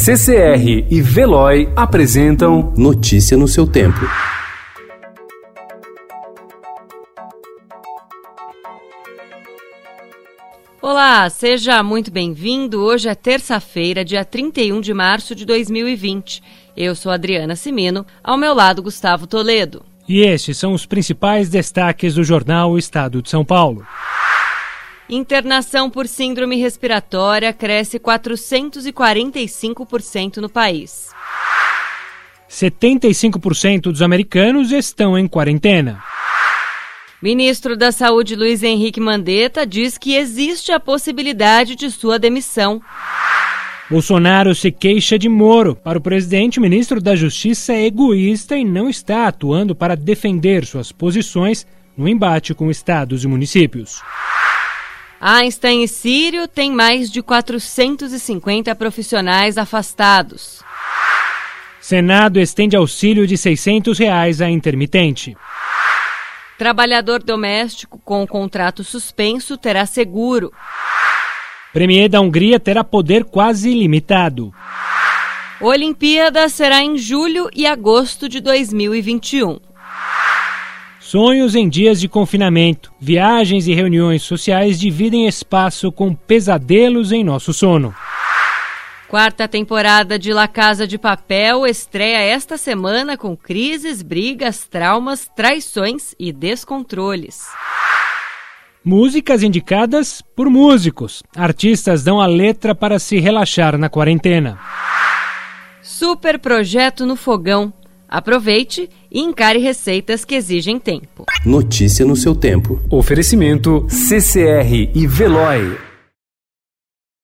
CCR e Veloy apresentam Notícia no seu tempo. Olá, seja muito bem-vindo. Hoje é terça-feira, dia 31 de março de 2020. Eu sou Adriana Simino, ao meu lado Gustavo Toledo. E estes são os principais destaques do jornal Estado de São Paulo. Internação por síndrome respiratória cresce 445% no país. 75% dos americanos estão em quarentena. Ministro da Saúde Luiz Henrique Mandetta diz que existe a possibilidade de sua demissão. Bolsonaro se queixa de Moro. Para o presidente, o ministro da Justiça é egoísta e não está atuando para defender suas posições no embate com estados e municípios. Einstein e Sírio têm mais de 450 profissionais afastados. Senado estende auxílio de 600 reais a intermitente. Trabalhador doméstico com contrato suspenso terá seguro. Premier da Hungria terá poder quase ilimitado. Olimpíada será em julho e agosto de 2021. Sonhos em dias de confinamento, viagens e reuniões sociais dividem espaço com pesadelos em nosso sono. Quarta temporada de La Casa de Papel estreia esta semana com crises, brigas, traumas, traições e descontroles. Músicas indicadas por músicos. Artistas dão a letra para se relaxar na quarentena. Super projeto no fogão. Aproveite e encare receitas que exigem tempo. Notícia no seu tempo. Oferecimento CCR e Veloy.